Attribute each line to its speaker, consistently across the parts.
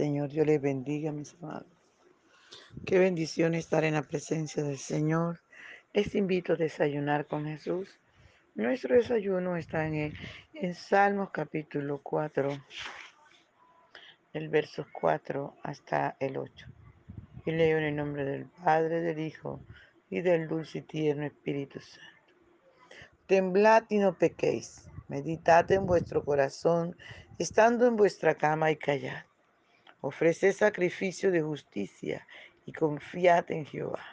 Speaker 1: Señor. Dios les bendiga, mis amados. Qué bendición estar en la presencia del Señor. Les invito a desayunar con Jesús. Nuestro desayuno está en, en Salmos capítulo 4, el verso 4 hasta el 8. Y leo en el nombre del Padre, del Hijo y del dulce y tierno Espíritu Santo. Temblad y no pequéis. Meditad en vuestro corazón, estando en vuestra cama y callad. Ofreced sacrificio de justicia y confiad en Jehová.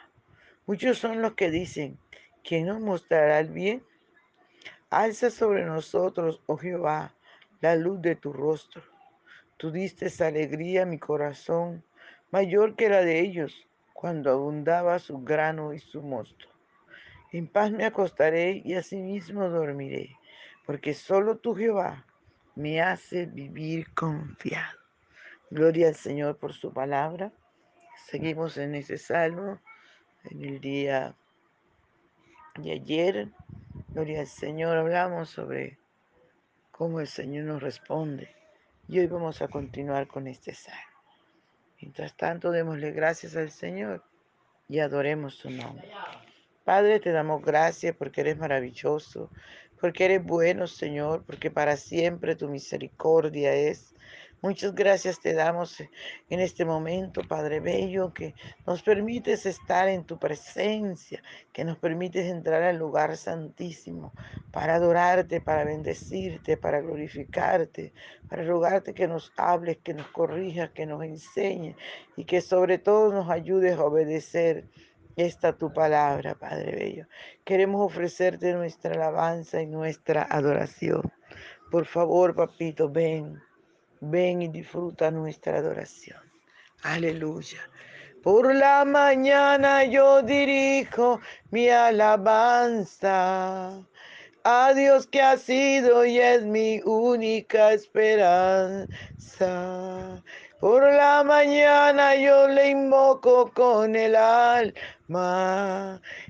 Speaker 1: Muchos son los que dicen, ¿quién nos mostrará el bien? Alza sobre nosotros, oh Jehová, la luz de tu rostro. Tú diste alegría a mi corazón, mayor que la de ellos, cuando abundaba su grano y su mosto. En paz me acostaré y asimismo dormiré, porque solo tú, Jehová, me hace vivir confiado. Gloria al Señor por su palabra. Seguimos en ese salmo en el día de ayer. Gloria al Señor. Hablamos sobre cómo el Señor nos responde. Y hoy vamos a continuar con este salmo. Mientras tanto, démosle gracias al Señor y adoremos su nombre. Padre, te damos gracias porque eres maravilloso, porque eres bueno, Señor, porque para siempre tu misericordia es. Muchas gracias te damos en este momento, Padre Bello, que nos permites estar en tu presencia, que nos permites entrar al lugar santísimo para adorarte, para bendecirte, para glorificarte, para rogarte que nos hables, que nos corrijas, que nos enseñes y que sobre todo nos ayudes a obedecer esta tu palabra, Padre Bello. Queremos ofrecerte nuestra alabanza y nuestra adoración. Por favor, papito, ven, ven y disfruta nuestra adoración. Aleluya. Por la mañana yo dirijo mi alabanza a Dios que ha sido y es mi única esperanza. Por la mañana yo le invoco con el alma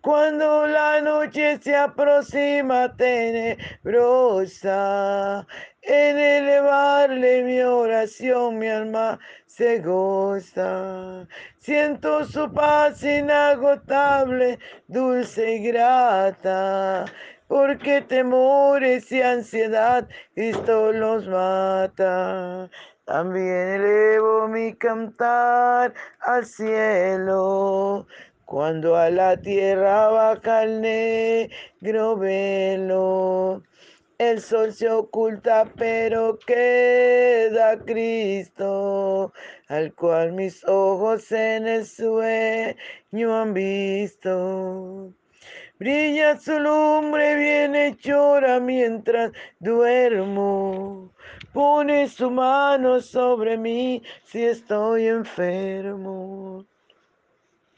Speaker 1: Cuando la noche se aproxima tenebrosa, en elevarle mi oración mi alma se goza. Siento su paz inagotable, dulce y grata, porque temores y ansiedad Cristo los mata. También elevo mi cantar al cielo, cuando a la tierra baja el negro velo. El sol se oculta, pero queda Cristo, al cual mis ojos en el sueño han visto. Brilla su lumbre bien llora mientras duermo. Pone su mano sobre mí si estoy enfermo.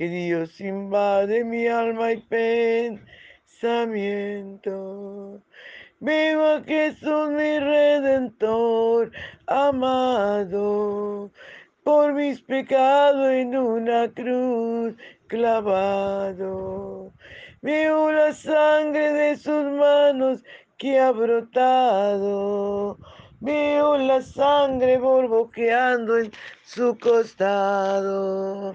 Speaker 1: que Dios invade mi alma y pensamiento. Vivo a Jesús mi redentor amado, por mis pecados en una cruz clavado. Veo la sangre de sus manos que ha brotado. Veo la sangre borboqueando en su costado.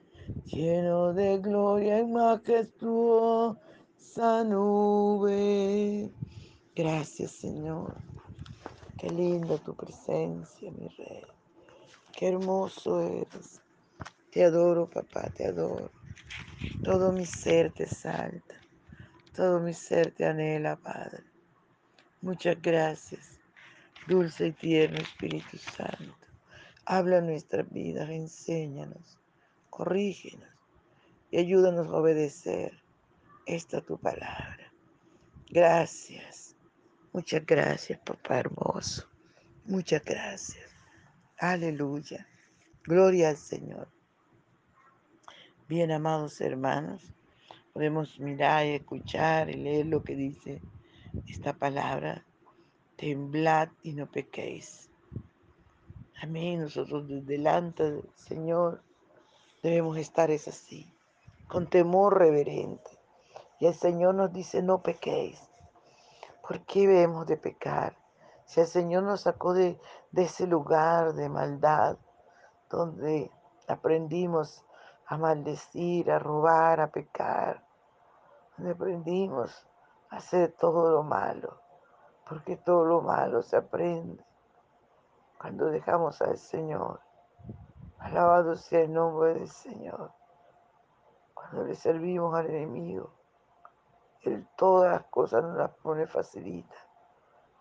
Speaker 1: lleno de gloria y majestuosa nube. Gracias, Señor. Qué linda tu presencia, mi rey. Qué hermoso eres. Te adoro, papá, te adoro. Todo mi ser te salta. Todo mi ser te anhela, Padre. Muchas gracias, dulce y tierno Espíritu Santo. Habla nuestras vidas, enséñanos, corrígenos y ayúdanos a obedecer esta tu palabra. Gracias. Muchas gracias, papá hermoso. Muchas gracias. Aleluya. Gloria al Señor. Bien, amados hermanos, podemos mirar y escuchar y leer lo que dice esta palabra. Temblad y no pequéis. Amén. Nosotros delante del Señor debemos estar es así, con temor reverente. Y el Señor nos dice, no pequéis. ¿Por qué debemos de pecar? Si el Señor nos sacó de, de ese lugar de maldad, donde aprendimos a maldecir, a robar, a pecar, donde aprendimos a hacer todo lo malo, porque todo lo malo se aprende cuando dejamos al Señor. Alabado sea el nombre del Señor. Cuando le servimos al enemigo, Él todas las cosas nos las pone facilita.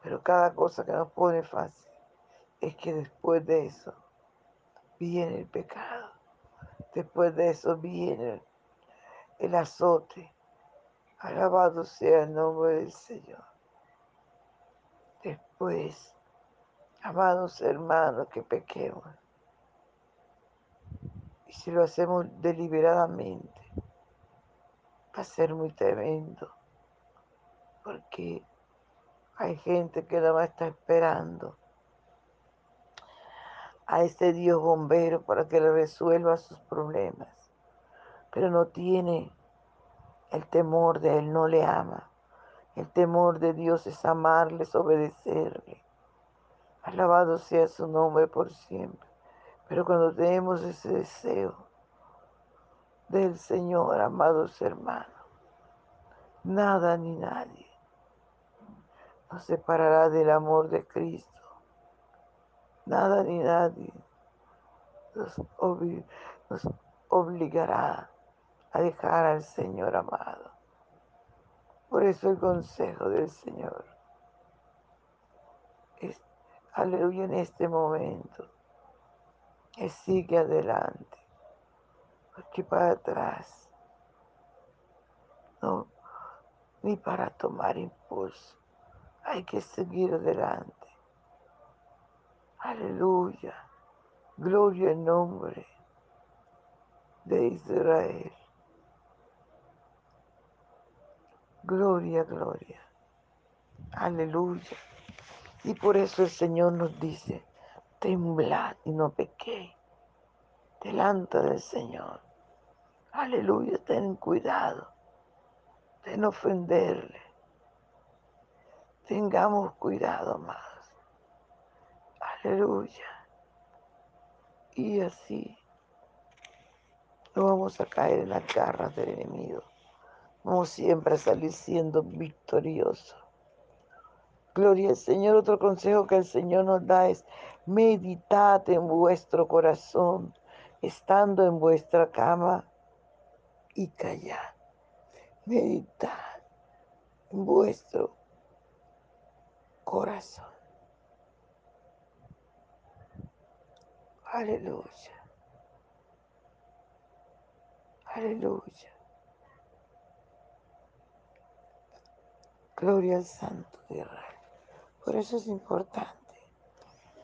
Speaker 1: Pero cada cosa que nos pone fácil es que después de eso viene el pecado. Después de eso viene el azote. Alabado sea el nombre del Señor. Después, amados hermanos, que pequemos. Y si lo hacemos deliberadamente, va a ser muy tremendo. Porque hay gente que nada más está esperando a ese Dios bombero para que le resuelva sus problemas. Pero no tiene el temor de Él, no le ama. El temor de Dios es amarle, es obedecerle. Alabado sea su nombre por siempre. Pero cuando tenemos ese deseo del Señor, amados hermanos, nada ni nadie nos separará del amor de Cristo. Nada ni nadie nos, nos obligará a dejar al Señor amado. Por eso el consejo del Señor es, aleluya, en este momento, que sigue adelante, porque para atrás, no, ni para tomar impulso. Hay que seguir adelante. Aleluya. Gloria al nombre de Israel. Gloria, gloria. Aleluya. Y por eso el Señor nos dice, temblad y no pequéis delante del Señor. Aleluya, ten cuidado de no ofenderle Tengamos cuidado más. Aleluya. Y así no vamos a caer en las garras del enemigo. Vamos siempre a salir siendo victoriosos. Gloria al Señor. Otro consejo que el Señor nos da es meditad en vuestro corazón, estando en vuestra cama y callad. Meditad en vuestro corazón. Aleluya. Aleluya. Gloria al Santo de Israel. Por eso es importante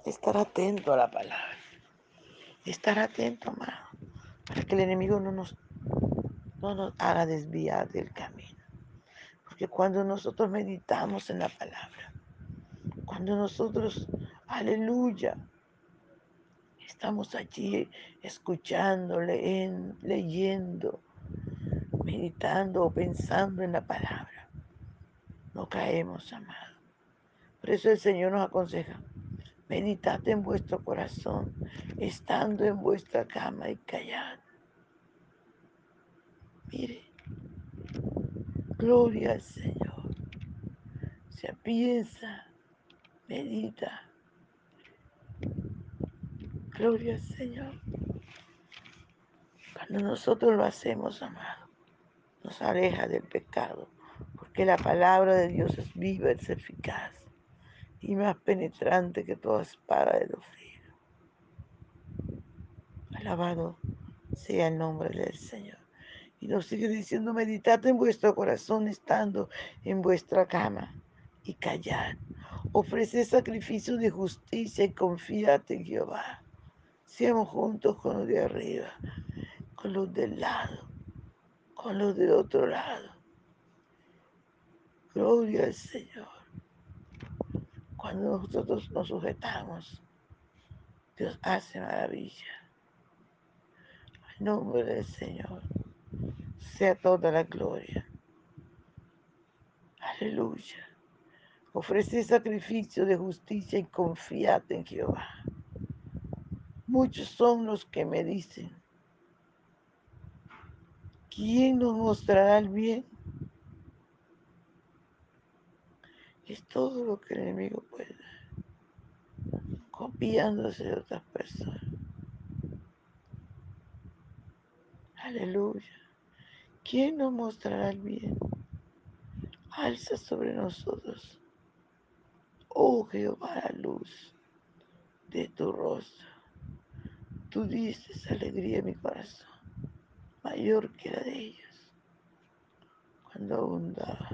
Speaker 1: estar atento a la palabra. Estar atento, amado, para que el enemigo no nos, no nos haga desviar del camino. Porque cuando nosotros meditamos en la palabra, cuando nosotros, aleluya, estamos allí escuchando, leyendo, meditando o pensando en la palabra. No caemos, amado. Por eso el Señor nos aconseja, meditad en vuestro corazón, estando en vuestra cama y callad. Mire, gloria al Señor. Se piensa, medita. Gloria al Señor. Cuando nosotros lo hacemos, amado, nos aleja del pecado, porque la palabra de Dios es viva, es eficaz y más penetrante que toda espada de los. Alabado sea el nombre del Señor. Y nos sigue diciendo, meditad en vuestro corazón estando en vuestra cama y callad. Ofrece sacrificio de justicia y confiad en Jehová. Seamos juntos con los de arriba, con los del lado, con los del otro lado. Gloria al Señor. Cuando nosotros nos sujetamos, Dios hace maravilla. En nombre del Señor sea toda la gloria. Aleluya. Ofrece sacrificio de justicia y confiad en Jehová. Muchos son los que me dicen, ¿quién nos mostrará el bien? Es todo lo que el enemigo puede copiándose de otras personas. Aleluya. ¿Quién nos mostrará el bien? Alza sobre nosotros, oh Jehová, la luz de tu rostro. Tú dices alegría en mi corazón, mayor que la de ellos, cuando abundaba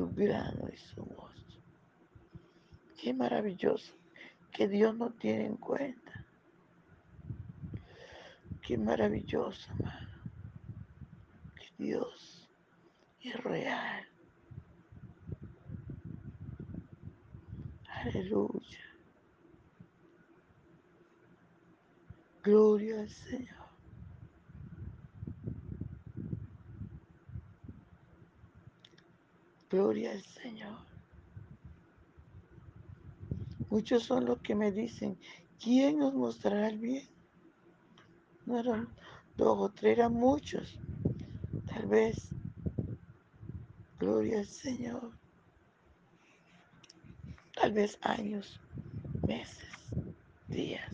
Speaker 1: su grano y su mosto. Qué maravilloso que Dios no tiene en cuenta. Qué maravilloso, hermano. Que Dios es real. Aleluya. Gloria al Señor. Gloria al Señor. Muchos son los que me dicen, ¿quién nos mostrará el bien? No eran dos o tres, eran muchos. Tal vez. Gloria al Señor. Tal vez años, meses, días.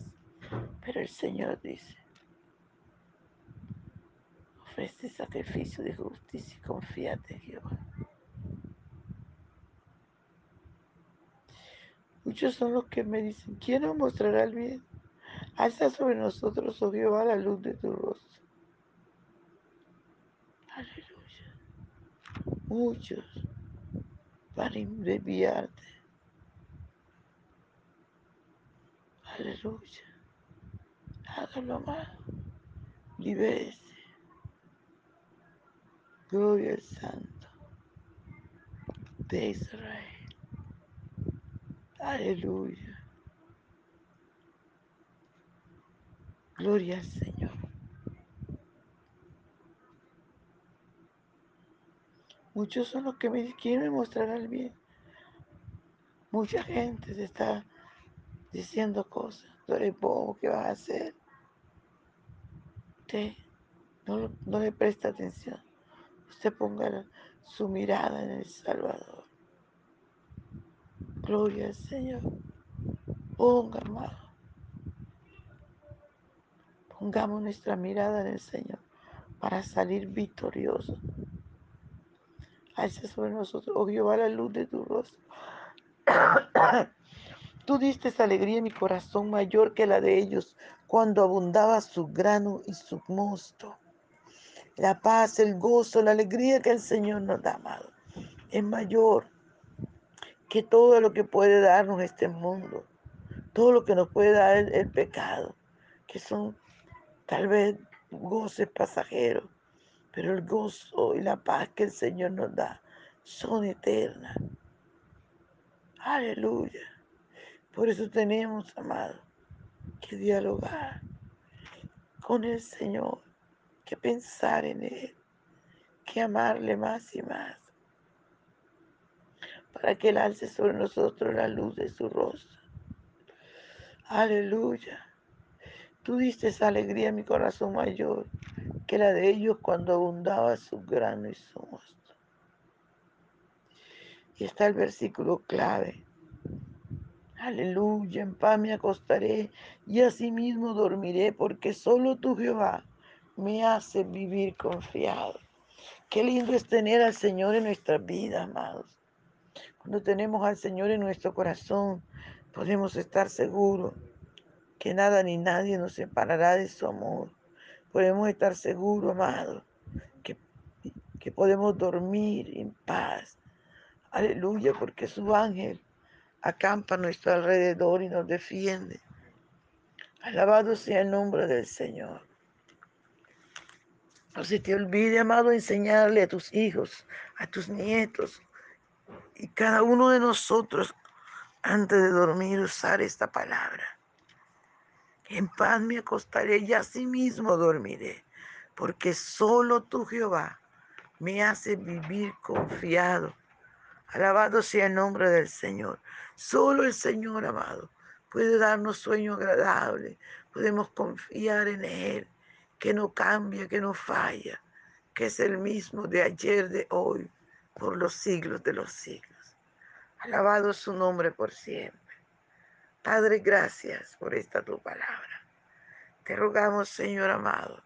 Speaker 1: Pero el Señor dice, ofrece sacrificio de justicia y confíate en Jehová. Muchos son los que me dicen, ¿quién nos mostrará el bien? Alza sobre nosotros, oh Jehová, la luz de tu rostro. Aleluya. Muchos van a enviarte. Aleluya. Hágalo más. Libérese. Gloria al Santo de Israel. Aleluya. Gloria al Señor. Muchos son los que me quieren mostrar el bien. Mucha gente se está diciendo cosas. Tú eres bobo, ¿qué vas a hacer? Usted no, no le presta atención. Usted ponga su mirada en el Salvador. Gloria al Señor. Ponga. Pongamos nuestra mirada en el Señor para salir victoriosos. Alza sobre nosotros, oh Jehová, la luz de tu rostro. Tú diste alegría en mi corazón mayor que la de ellos cuando abundaba su grano y su mosto. La paz, el gozo, la alegría que el Señor nos da, amado, es mayor que todo lo que puede darnos este mundo, todo lo que nos puede dar el, pecado, que son tal vez goces pasajeros, pero el gozo y la paz que el Señor nos da son eternas. Aleluya. Por eso tenemos, amado, que dialogar con el Señor, que pensar en Él, que amarle más y más, para que Él alce sobre nosotros la luz de su rostro. Aleluya. Tú diste esa alegría a mi corazón mayor que la de ellos cuando abundaba su grano y su mosto. Y está el versículo clave. Aleluya, en paz me acostaré y asimismo dormiré, porque solo tú, Jehová, me hace vivir confiado. Qué lindo es tener al Señor en nuestras vidas, amados. Cuando tenemos al Señor en nuestro corazón, podemos estar seguros que nada ni nadie nos separará de su amor. Podemos estar seguros, amados, que, que podemos dormir en paz. Aleluya, porque su ángel acampa a nuestro alrededor y nos defiende. Alabado sea el nombre del Señor. No se te olvide, amado, enseñarle a tus hijos, a tus nietos y cada uno de nosotros antes de dormir usar esta palabra. En paz me acostaré y asimismo dormiré, porque solo tú, Jehová, me hace vivir confiado. Alabado sea el nombre del Señor. Solo el Señor, amado, puede darnos sueño agradable. Podemos confiar en Él, que no cambia, que no falla, que es el mismo de ayer, de hoy, por los siglos de los siglos. Alabado su nombre por siempre. Padre, gracias por esta tu palabra. Te rogamos, Señor amado,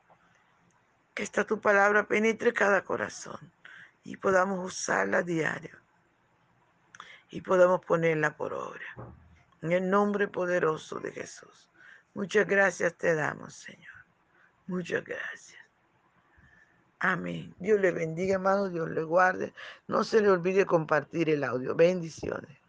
Speaker 1: que esta tu palabra penetre cada corazón y podamos usarla a diario y podamos ponerla por obra. En el nombre poderoso de Jesús. Muchas gracias te damos, Señor. Muchas gracias. Amén. Dios le bendiga, hermano. Dios le guarde. No se le olvide compartir el audio. Bendiciones.